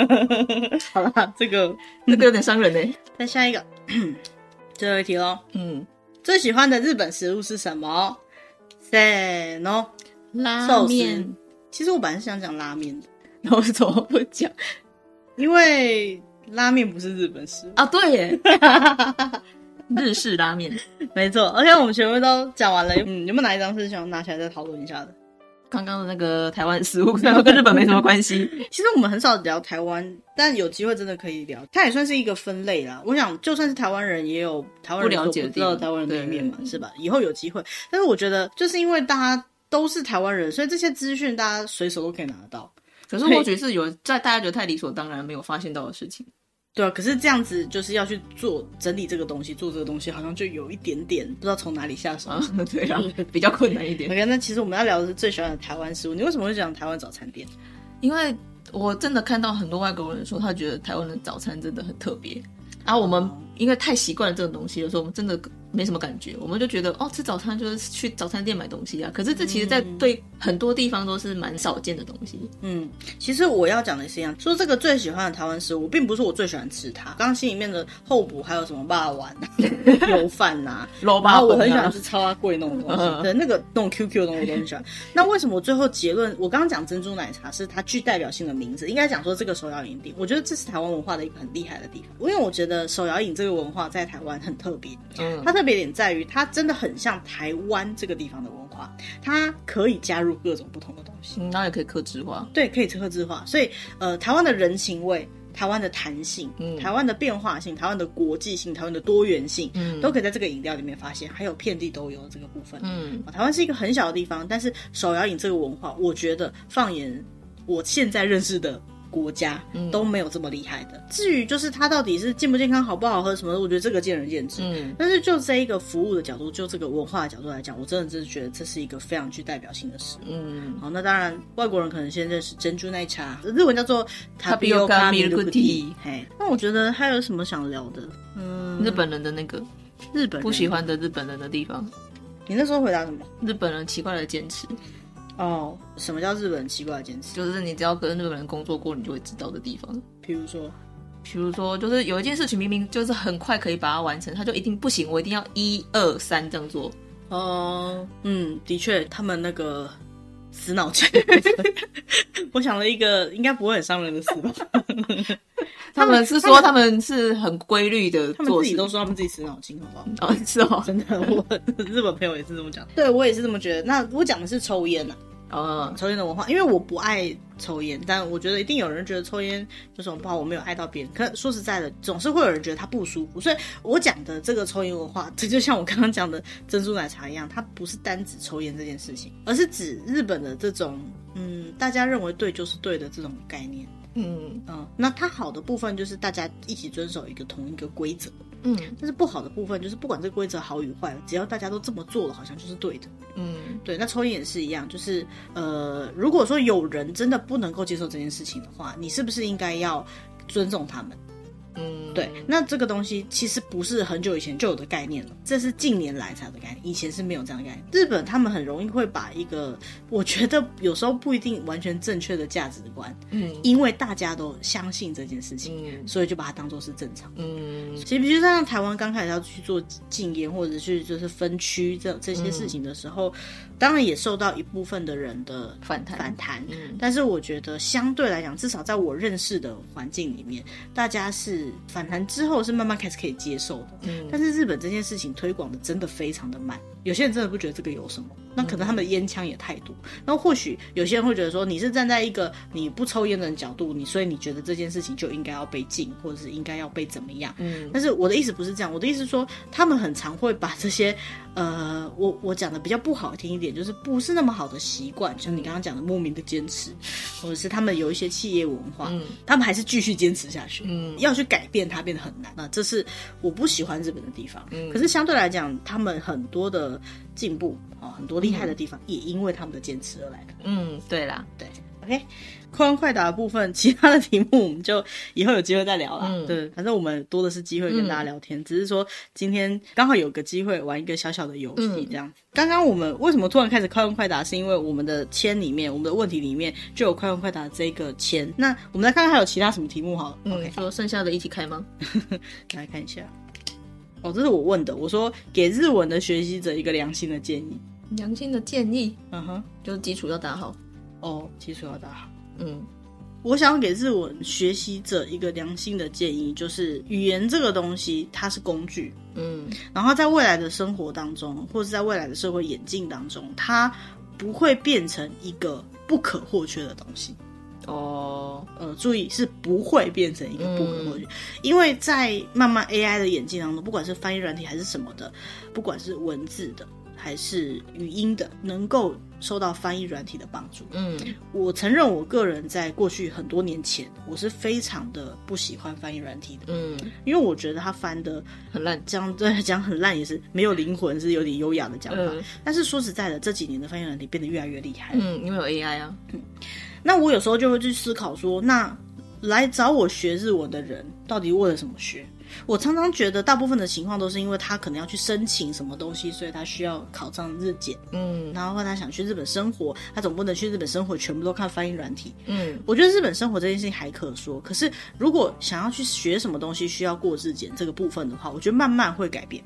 好了，这个这个有点伤人呢。再下一个，最后一题喽。嗯，最喜欢的日本食物是什么？Say no，拉面。其实我本来是想讲拉面的，然后怎么不讲？因为拉面不是日本食物啊。对耶，日式拉面，没错。OK，我们全部都讲完了。嗯，有没有哪一张是想拿起来再讨论一下的？刚刚的那个台湾食物，虽然跟日本没什么关系。其实我们很少聊台湾，但有机会真的可以聊。它也算是一个分类啦。我想，就算是台湾人，也有台湾人不了解的知道台湾人的一面嘛，是吧？以后有机会。但是我觉得，就是因为大家都是台湾人，所以这些资讯大家随手都可以拿得到。可是或许是有在大家觉得太理所当然没有发现到的事情。对啊，可是这样子就是要去做整理这个东西，做这个东西好像就有一点点不知道从哪里下手，啊、对啊，比较困难一点。OK，那其实我们要聊的是最喜欢的台湾食物。你为什么会讲台湾早餐店？因为我真的看到很多外国人说，他觉得台湾的早餐真的很特别，然后我们因为太习惯了这种东西，有时候我们真的。没什么感觉，我们就觉得哦，吃早餐就是去早餐店买东西啊。可是这其实，在对很多地方都是蛮少见的东西。嗯，其实我要讲的是一样，说这个最喜欢的台湾食物，并不是我最喜欢吃它。刚刚心里面的候补还有什么霸丸、油饭呐、啊，然后我很喜欢吃超阿贵那种东西，对，那个那种 QQ 的东西我都很喜欢。那为什么我最后结论，我刚刚讲珍珠奶茶是它具代表性的名字，应该讲说这个手摇饮店，我觉得这是台湾文化的一个很厉害的地方，因为我觉得手摇饮这个文化在台湾很特别，嗯，它特别点在于它。真的很像台湾这个地方的文化，它可以加入各种不同的东西，嗯，然后也可以克制化，对，可以克制化。所以，呃，台湾的人情味、台湾的弹性、嗯、台湾的变化性、台湾的国际性、台湾的多元性，嗯，都可以在这个饮料里面发现。还有遍地都有这个部分，嗯，台湾是一个很小的地方，但是手摇饮这个文化，我觉得放眼我现在认识的。国家都没有这么厉害的。嗯、至于就是它到底是健不健康、好不好喝什么的，我觉得这个见仁见智。嗯，但是就这一个服务的角度，就这个文化的角度来讲，我真的真的觉得这是一个非常具代表性的事。嗯，好，那当然外国人可能先认识珍珠奶茶，日文叫做 Tapioca Milk Tea。嘿，那我觉得还有什么想聊的？嗯，日本人的那个日本不喜欢的日本人的地方。你那时候回答什么？日本人奇怪的坚持。哦，什么叫日本奇怪的坚持？就是你只要跟日本人工作过，你就会知道的地方。比如说，比如说，就是有一件事情明明就是很快可以把它完成，他就一定不行，我一定要一二三这样做。哦，嗯，的确，他们那个死脑筋。我想了一个应该不会很伤人的事吧。他们是说他们是很规律的，他们自己都说他们自己死脑筋，好不好？哦，是哦，真的，我 日本朋友也是这么讲。对，我也是这么觉得。那我讲的是抽烟呐、啊。呃，抽烟的文化，因为我不爱抽烟，但我觉得一定有人觉得抽烟有什么不好。我没有爱到别人，可说实在的，总是会有人觉得他不舒服。所以我讲的这个抽烟文化，这就像我刚刚讲的珍珠奶茶一样，它不是单指抽烟这件事情，而是指日本的这种嗯，大家认为对就是对的这种概念。嗯嗯，那它好的部分就是大家一起遵守一个同一个规则。嗯，但是不好的部分就是不管这个规则好与坏，只要大家都这么做了，好像就是对的。嗯，对。那抽烟也是一样，就是呃，如果说有人真的不能够接受这件事情的话，你是不是应该要尊重他们？嗯，对，那这个东西其实不是很久以前就有的概念了，这是近年来才有的概念，以前是没有这样的概念。日本他们很容易会把一个我觉得有时候不一定完全正确的价值观，嗯，因为大家都相信这件事情，嗯，所以就把它当做是正常。嗯，其实比如说像台湾刚开始要去做禁烟或者去就是分区这这些事情的时候，嗯，当然也受到一部分的人的反弹反弹。嗯，但是我觉得相对来讲，至少在我认识的环境里面，大家是。反弹之后是慢慢开始可以接受的，嗯，但是日本这件事情推广的真的非常的慢，有些人真的不觉得这个有什么，那可能他们的烟枪也太多，那或许有些人会觉得说你是站在一个你不抽烟的人角度，你所以你觉得这件事情就应该要被禁，或者是应该要被怎么样，嗯，但是我的意思不是这样，我的意思是说他们很常会把这些。呃，我我讲的比较不好听一点，就是不是那么好的习惯，像你刚刚讲的莫名的坚持，或者是他们有一些企业文化，嗯，他们还是继续坚持下去，嗯，要去改变它变得很难，那这是我不喜欢日本的地方。嗯，可是相对来讲，他们很多的进步啊，很多厉害的地方，也因为他们的坚持而来的。嗯，对啦，对。OK，快问快答的部分，其他的题目我们就以后有机会再聊啦。嗯，对，反正我们多的是机会跟大家聊天，嗯、只是说今天刚好有个机会玩一个小小的游戏，这样。刚刚、嗯、我们为什么突然开始快问快答？是因为我们的签里面，我们的问题里面就有快问快答这个签。那我们来看看还有其他什么题目好了。嗯，OK，说剩下的一起开吗？来看一下。哦，这是我问的。我说给日文的学习者一个良心的建议。良心的建议，嗯哼，就是基础要打好。哦，基础要打好。嗯，我想给日文学习者一个良心的建议，就是语言这个东西它是工具，嗯，然后在未来的生活当中，或者在未来的社会演进当中，它不会变成一个不可或缺的东西。哦，呃，注意是不会变成一个不可或缺，嗯、因为在慢慢 AI 的演进当中，不管是翻译软体还是什么的，不管是文字的还是语音的，能够受到翻译软体的帮助。嗯，我承认我个人在过去很多年前，我是非常的不喜欢翻译软体的。嗯，因为我觉得他翻的很烂，讲 对讲很烂也是没有灵魂，是有点优雅的讲法。嗯，但是说实在的，这几年的翻译软体变得越来越厉害。嗯，因为有 AI 啊。嗯，那我有时候就会去思考说，那来找我学日文的人到底为了什么学？我常常觉得，大部分的情况都是因为他可能要去申请什么东西，所以他需要考上日检。嗯，然后他想去日本生活，他总不能去日本生活全部都看翻译软体。嗯，我觉得日本生活这件事情还可说，可是如果想要去学什么东西需要过日检这个部分的话，我觉得慢慢会改变。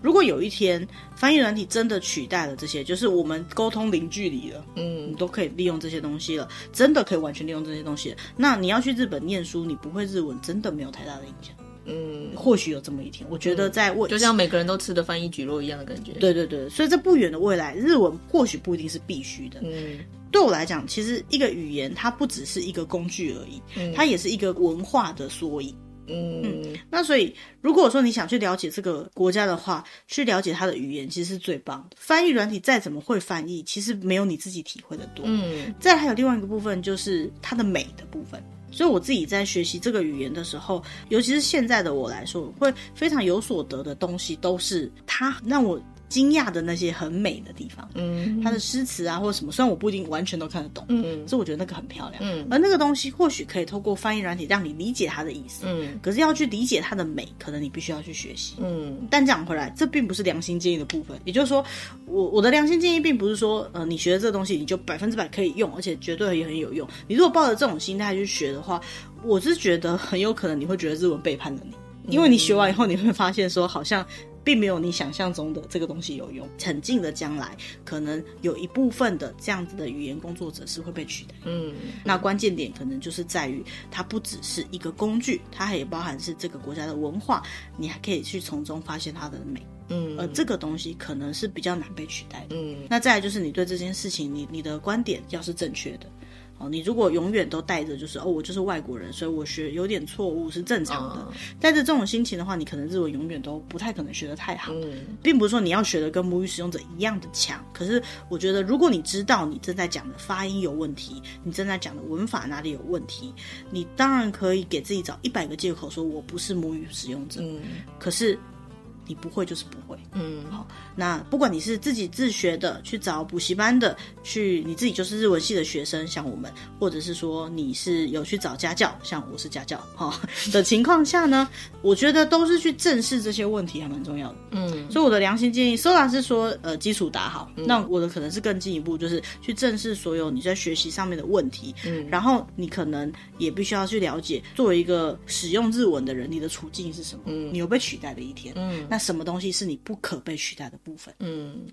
如果有一天翻译软体真的取代了这些，就是我们沟通零距离了，嗯，你都可以利用这些东西了，真的可以完全利用这些东西了，那你要去日本念书，你不会日文，真的没有太大的影响。嗯，或许有这么一天，我觉得在未、嗯、就像每个人都吃的翻译蒟蒻一样的感觉。对对对，所以这不远的未来，日文或许不一定是必须的。嗯，对我来讲，其实一个语言它不只是一个工具而已，嗯、它也是一个文化的缩影。嗯，嗯，那所以如果说你想去了解这个国家的话，去了解它的语言，其实是最棒的。翻译软体再怎么会翻译，其实没有你自己体会的多。嗯，再还有另外一个部分，就是它的美的部分。所以我自己在学习这个语言的时候，尤其是现在的我来说，会非常有所得的东西，都是它让我。惊讶的那些很美的地方，嗯，他的诗词啊或者什么，虽然我不一定完全都看得懂，嗯，所以我觉得那个很漂亮，嗯，而那个东西或许可以透过翻译软体让你理解它的意思，嗯，可是要去理解它的美，可能你必须要去学习，嗯，但讲回来，这并不是良心建议的部分，也就是说，我我的良心建议并不是说，呃，你学的这个东西你就百分之百可以用，而且绝对也很有用。你如果抱着这种心态去学的话，我是觉得很有可能你会觉得日文背叛了你，因为你学完以后你会发现说好像。并没有你想象中的这个东西有用。很近的将来，可能有一部分的这样子的语言工作者是会被取代。嗯，那关键点可能就是在于，它不只是一个工具，它还也包含是这个国家的文化，你还可以去从中发现它的美。嗯，而这个东西可能是比较难被取代的。嗯，那再来就是你对这件事情，你你的观点要是正确的。哦，你如果永远都带着就是哦，我就是外国人，所以我学有点错误是正常的。带着这种心情的话，你可能日文永远都不太可能学得太好。嗯，并不是说你要学的跟母语使用者一样的强，可是我觉得如果你知道你正在讲的发音有问题，你正在讲的文法哪里有问题，你当然可以给自己找一百个借口说我不是母语使用者。嗯，可是。你不会就是不会，嗯，好，那不管你是自己自学的，去找补习班的，去你自己就是日文系的学生，像我们，或者是说你是有去找家教，像我是家教，哈 的情况下呢，我觉得都是去正视这些问题还蛮重要的，嗯，所以我的良心建议，Sola 是说，呃，基础打好，嗯，那我的可能是更进一步，就是去正视所有你在学习上面的问题，嗯，然后你可能也必须要去了解，作为一个使用日文的人，你的处境是什么，嗯，你有被取代的一天，嗯。那那什么东西是你不可被取代的部分？嗯，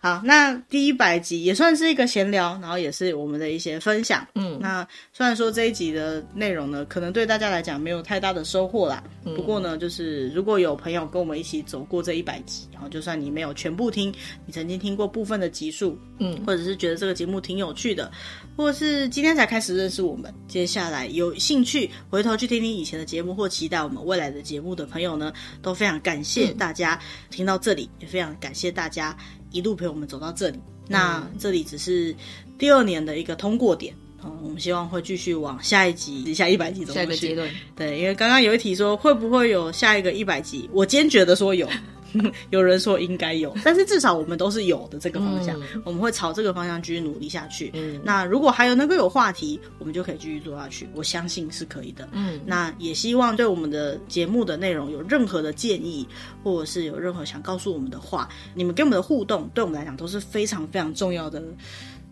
好，那第一百集也算是一个闲聊，然后也是我们的一些分享。嗯，那虽然说这一集的内容呢，可能对大家来讲没有太大的收获啦。嗯，不过呢，就是如果有朋友跟我们一起走过这一百集，然后就算你没有全部听，你曾经听过部分的集数，嗯，或者是觉得这个节目挺有趣的，或者是今天才开始认识我们，接下来有兴趣回头去听听以前的节目，或期待我们未来的节目的朋友呢，都非常感谢大家听到这里，也非常感谢大家一路陪我们走到这里。那这里只是第二年的一个通过点，嗯，我们希望会继续往下一集、下一百集走。下一个阶段，对，因为刚刚有一题说会不会有下一个一百集，我坚决的说有。有人说应该有，但是至少我们都是有的这个方向，嗯、我们会朝这个方向继续努力下去。嗯，那如果还有能够有话题，我们就可以继续做下去。我相信是可以的。嗯，那也希望对我们的节目的内容有任何的建议，或者是有任何想告诉我们的话，你们跟我们的互动，对我们来讲都是非常非常重要的。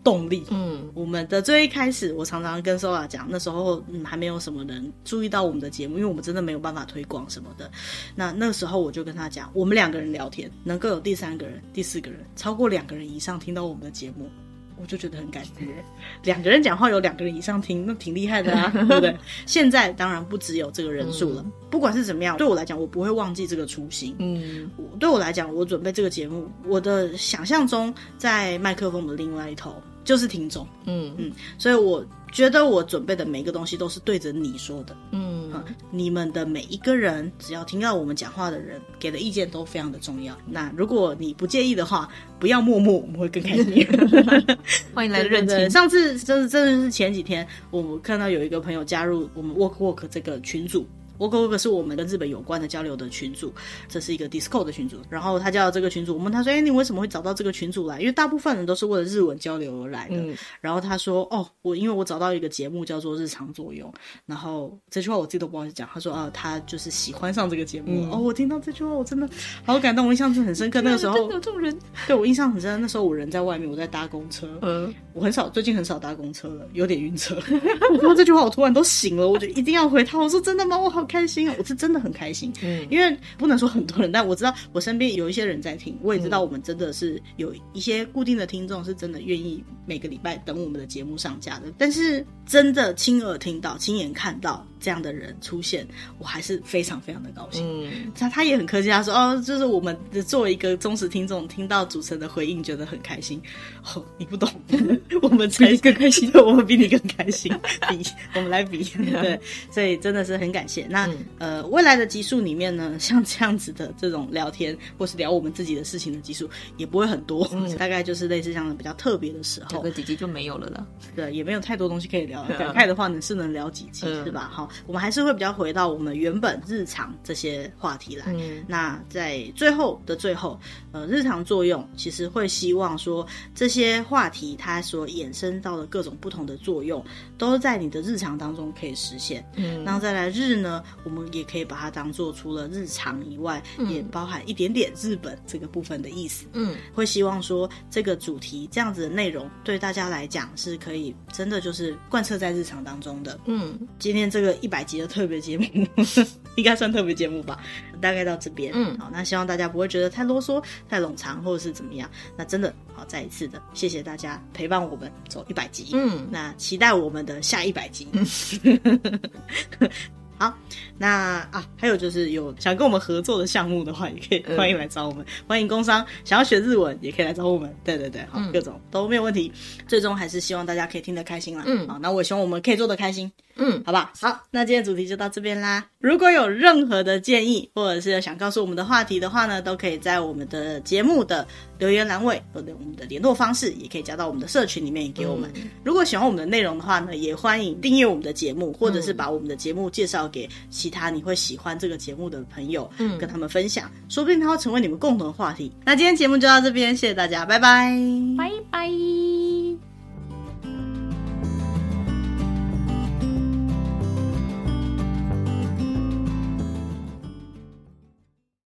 动力，嗯，我们的最一开始，我常常跟 Sola 讲，那时候嗯还没有什么人注意到我们的节目，因为我们真的没有办法推广什么的。那那时候我就跟他讲，我们两个人聊天，能够有第三个人、第四个人，超过两个人以上听到我们的节目，我就觉得很感觉。两个人讲话有两个人以上听，那挺厉害的啊，对不对？现在当然不只有这个人数了。嗯、不管是怎么样，对我来讲，我不会忘记这个初心。嗯，对我来讲，我准备这个节目，我的想象中在麦克风的另外一头。就是听众，嗯嗯，所以我觉得我准备的每一个东西都是对着你说的，嗯，嗯，你们的每一个人，只要听到我们讲话的人给的意见都非常的重要。那如果你不介意的话，不要默默，我们会更开心。欢迎来认真。上次真的真的是前几天，我看到有一个朋友加入我们 Work Work 这个群组。我哥哥是我们跟日本有关的交流的群组，这是一个 Discord 的群组。然后他叫这个群组，我问他说：“哎，你为什么会找到这个群组来？”因为大部分人都是为了日文交流而来的。嗯、然后他说：“哦，我因为我找到一个节目叫做《日常作用》，然后这句话我自己都不好意思讲。他说啊，他就是喜欢上这个节目。嗯、哦，我听到这句话，我真的好感动，我印象是很深刻。那个时候 真的有这种人，对我印象很深。那时候我人在外面，我在搭公车。嗯，我很少，最近很少搭公车了，有点晕车。我听到这句话，我突然都醒了，我就一定要回他。我说真的吗？我好开心啊！我是真。真的很开心，嗯，因为不能说很多人，但我知道我身边有一些人在听，我也知道我们真的是有一些固定的听众，是真的愿意每个礼拜等我们的节目上架的。但是真的亲耳听到、亲眼看到这样的人出现，我还是非常非常的高兴。嗯，他他也很客气，他说：“哦，就是我们作为一个忠实听众，听到主持人的回应，觉得很开心。”哦，你不懂，我们才更开心，我们比你更开心，比 我们来比，对，所以真的是很感谢。那、嗯、呃。未来的集数里面呢，像这样子的这种聊天，或是聊我们自己的事情的集数，也不会很多，嗯、大概就是类似这样的比较特别的时候，这个几集就没有了啦。对，也没有太多东西可以聊。感慨的话呢，是能聊几集，嗯、是吧？好，我们还是会比较回到我们原本日常这些话题来。嗯、那在最后的最后，呃，日常作用其实会希望说，这些话题它所衍生到的各种不同的作用，都在你的日常当中可以实现。嗯，然后再来日呢，我们也可以。把它当做除了日常以外，嗯、也包含一点点日本这个部分的意思。嗯，会希望说这个主题这样子的内容对大家来讲是可以真的就是贯彻在日常当中的。嗯，今天这个一百集的特别节目 应该算特别节目吧？大概到这边。嗯，好，那希望大家不会觉得太啰嗦、太冗长，或者是怎么样。那真的好，再一次的谢谢大家陪伴我们走一百集。嗯，那期待我们的下一百集。好，那啊，还有就是有想跟我们合作的项目的话，也可以欢迎来找我们。嗯、欢迎工商想要学日文，也可以来找我们。对对对，好，嗯、各种都没有问题。最终还是希望大家可以听得开心啦。嗯，好，那我也希望我们可以做得开心。嗯，好吧，好，那今天主题就到这边啦。如果有任何的建议，或者是想告诉我们的话题的话呢，都可以在我们的节目的留言栏位，或者我们的联络方式，也可以加到我们的社群里面给我们。嗯、如果喜欢我们的内容的话呢，也欢迎订阅我们的节目，或者是把我们的节目介绍给其他你会喜欢这个节目的朋友，嗯，跟他们分享，说不定它会成为你们共同的话题。那今天节目就到这边，谢谢大家，拜拜，拜拜。